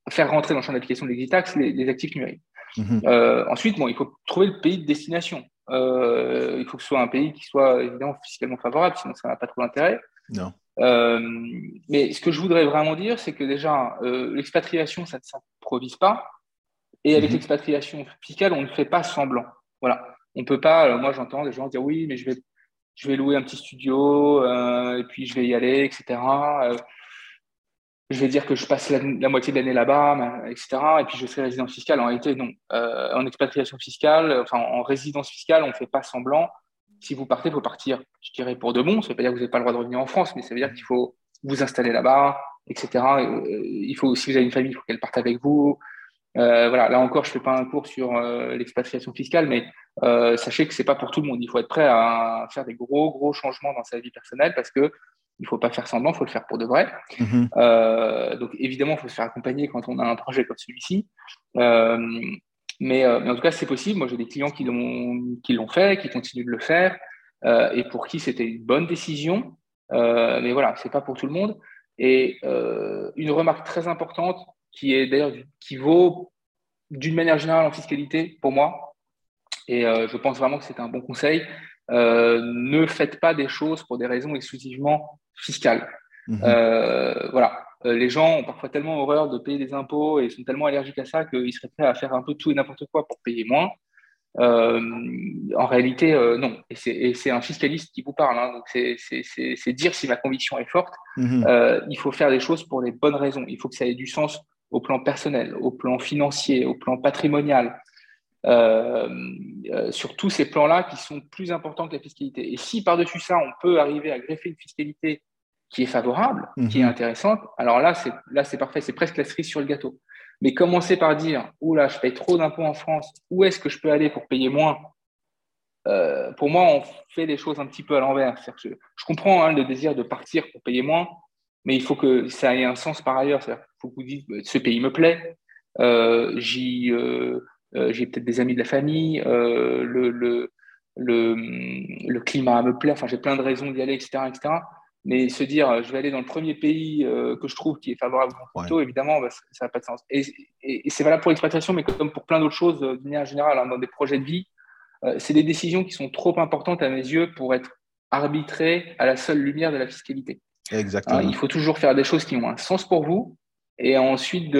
faire rentrer dans le champ d'application de l'exitax les, les, actifs numériques. Mhm. ensuite, bon, il faut trouver le pays de destination. Euh, il faut que ce soit un pays qui soit évidemment fiscalement favorable, sinon ça n'a pas trop d'intérêt. Non. Euh, mais ce que je voudrais vraiment dire, c'est que déjà, euh, l'expatriation, ça ne s'improvise pas. Et avec mhm. l'expatriation fiscale, on ne fait pas semblant. Voilà. On peut pas, moi j'entends des gens dire oui, mais je vais, je vais louer un petit studio, et puis je vais y aller, etc je vais dire que je passe la, moitié de l'année là-bas, etc. Et puis je serai résident fiscal. En réalité, non. Euh, en expatriation fiscale, enfin en résidence fiscale, on ne fait pas semblant. Si vous partez, il faut partir, je dirais, pour de bon. Ça ne veut pas dire que vous n'avez pas le droit de revenir en France, mais ça veut dire qu'il faut vous installer là-bas, etc. Euh, il faut, si vous avez une famille, il faut qu'elle parte avec vous. Euh, voilà, là encore, je ne fais pas un cours sur l'expatriation fiscale, mais sachez que ce n'est pas pour tout le monde. Il faut être prêt à faire des gros, gros changements dans sa vie personnelle parce que il ne faut pas faire semblant, il faut le faire pour de vrai. Mhm. Euh, donc évidemment, il faut se faire accompagner quand on a un projet comme celui-ci. Euh, mais, euh, mais, en tout cas, c'est possible. Moi, j'ai des clients qui l'ont fait, qui continuent de le faire, et pour qui c'était une bonne décision. mais voilà, c'est pas pour tout le monde. Et une remarque très importante, qui est d'ailleurs qui vaut d'une manière générale en fiscalité pour moi, et je pense vraiment que c'est un bon conseil. Ne faites pas des choses pour des raisons exclusivement fiscale. Mhm. Euh, voilà. Euh, les gens ont parfois tellement horreur de payer des impôts et sont tellement allergiques à ça qu'ils seraient prêts à faire un peu tout et n'importe quoi pour payer moins. Euh, en réalité, non. Et c'est un fiscaliste qui vous parle. Hein. Donc c'est dire si ma conviction est forte. Mhm. il faut faire des choses pour les bonnes raisons. Il faut que ça ait du sens au plan personnel, au plan financier, au plan patrimonial. Sur tous ces plans-là qui sont plus importants que la fiscalité. Et si par-dessus ça, on peut arriver à greffer une fiscalité qui est favorable, qui est mhm. intéressante, alors là, c'est là c'est parfait, c'est presque la cerise sur le gâteau. Mais commencer par dire, là, je paye trop d'impôts en France, où est-ce que je peux aller pour payer moins? Euh, Pour moi, on fait des choses un petit peu à l'envers. Je, je, comprends hein, le désir de partir pour payer moins, mais il faut que ça ait un sens par ailleurs. Il faut que vous dites, bah, ce pays me plaît, euh, euh, j'ai peut-être des amis de la famille, le, le, le, le, climat me plaît, enfin j'ai plein de raisons d'y aller, etc., etc. Mais se dire, euh, je vais aller dans le premier pays euh, que je trouve qui est favorable au photo, évidemment, bah, ça n'a pas de sens. Et, c'est valable pour l'exploitation, mais comme pour plein d'autres choses, euh, de manière générale, hein, dans des projets de vie, c'est des décisions qui sont trop importantes à mes yeux pour être arbitrées à la seule lumière de la fiscalité. Exactement. il faut toujours faire des choses qui ont un sens pour vous et ensuite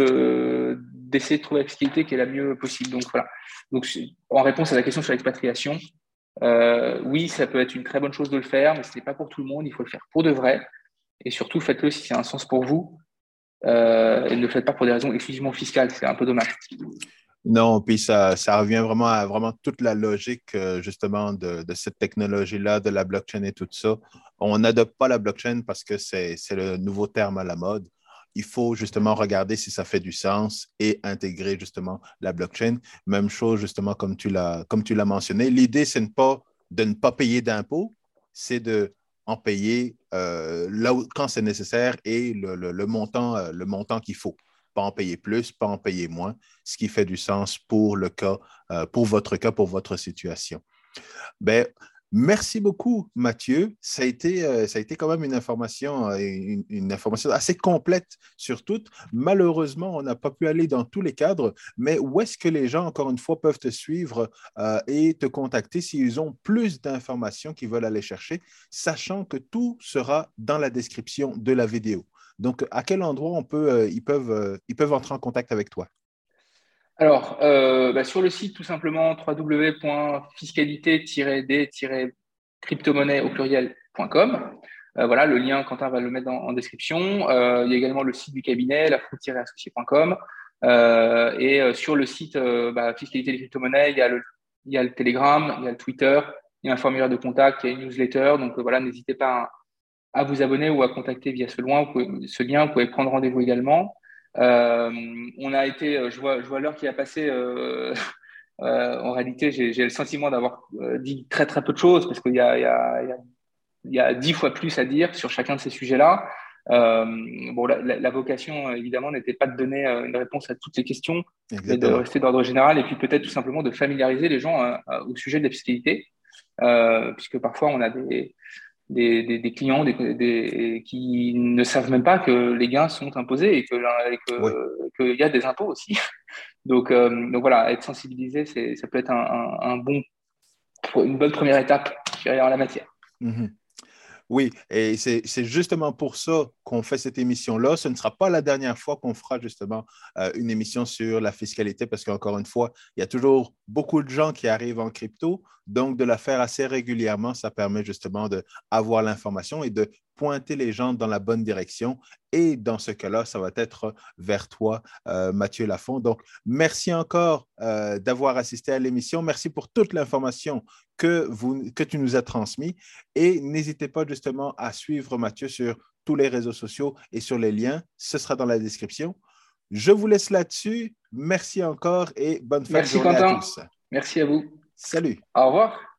d'essayer de, trouver la fiscalité qui est la mieux possible. Donc voilà. Donc, en réponse à la question sur l'expatriation, euh, oui, ça peut être une très bonne chose de le faire, mais ce n'est pas pour tout le monde. Il faut le faire pour de vrai. Et surtout, faites-le si c'est un sens pour vous. Euh, et ne le faites pas pour des raisons exclusivement fiscales. C'est un peu dommage. Non, puis ça, ça revient vraiment à vraiment toute la logique euh, justement de, de cette technologie-là, de la blockchain et tout ça. On n'adopte pas la blockchain parce que c'est le nouveau terme à la mode il faut justement regarder si ça fait du sens et intégrer justement la blockchain. Même chose, justement, comme tu l'as, comme tu l'as mentionné. L'idée, c'est pas de ne pas payer d'impôts, c'est de en payer euh, là quand c'est nécessaire et le, montant, euh, le montant qu'il faut. Pas en payer plus, pas en payer moins, ce qui fait du sens pour le cas, euh, pour votre cas, pour votre situation. Ben, Merci beaucoup, Mathieu. Ça a été, euh, ça a été quand même une information, euh, une, information assez complète sur toutes. Malheureusement, on n'a pas pu aller dans tous les cadres, mais où est-ce que les gens, encore une fois, peuvent te suivre euh, et te contacter s'ils ont plus d'informations qu'ils veulent aller chercher, sachant que tout sera dans la description de la vidéo. Donc, à quel endroit on peut, ils, peuvent, ils peuvent entrer en contact avec toi? Alors, euh, bah, sur le site, tout simplement, www.fiscalité-d-cryptomonnaie au pluriel.com. Euh, voilà, le lien, Quentin va le mettre en description. Euh, il y a également le site du cabinet, la associécom et sur le site bah, Fiscalité des crypto-monnaies, il y, a le, Telegram, il y a le Twitter, il y a un formulaire de contact, il y a une newsletter. Donc voilà, n'hésitez pas à, vous abonner ou à contacter via ce lien. Vous pouvez prendre rendez-vous également. Euh, on a été, euh, je vois, je vois l'heure qui a passé. Euh, en réalité, j'ai le sentiment d'avoir dit très très peu de choses parce qu'il y a, il y a dix fois plus à dire sur chacun de ces sujets-là. bon, la, vocation, évidemment, n'était pas de donner une réponse à toutes les questions, mais de rester d'ordre général et puis peut-être tout simplement de familiariser les gens au sujet de la fiscalité, puisque parfois on a des, des, clients qui ne savent même pas que les gains sont imposés et qu'il y a des impôts aussi. Donc, euh, donc voilà, être sensibilisé, ça peut être un, bon, une bonne première étape en la matière. Mm-hmm. Oui, et c'est justement pour ça qu'on fait cette émission-là. Ce ne sera pas la dernière fois qu'on fera justement euh, une émission sur la fiscalité parce qu'encore une fois, il y a toujours beaucoup de gens qui arrivent en crypto. Donc, de la faire assez régulièrement, ça permet justement d'avoir l'information et de pointer les gens dans la bonne direction. Et dans ce cas-là, ça va être vers toi, euh, Mathieu Lafont. Donc, merci encore euh, d'avoir assisté à l'émission. Merci pour toute l'information que, tu nous as transmise. Et n'hésitez pas justement à suivre Mathieu sur tous les réseaux sociaux et sur les liens. Ce sera dans la description. Je vous laisse là-dessus. Merci encore et bonne fin de journée à tous. Merci à vous. Salut. Au revoir.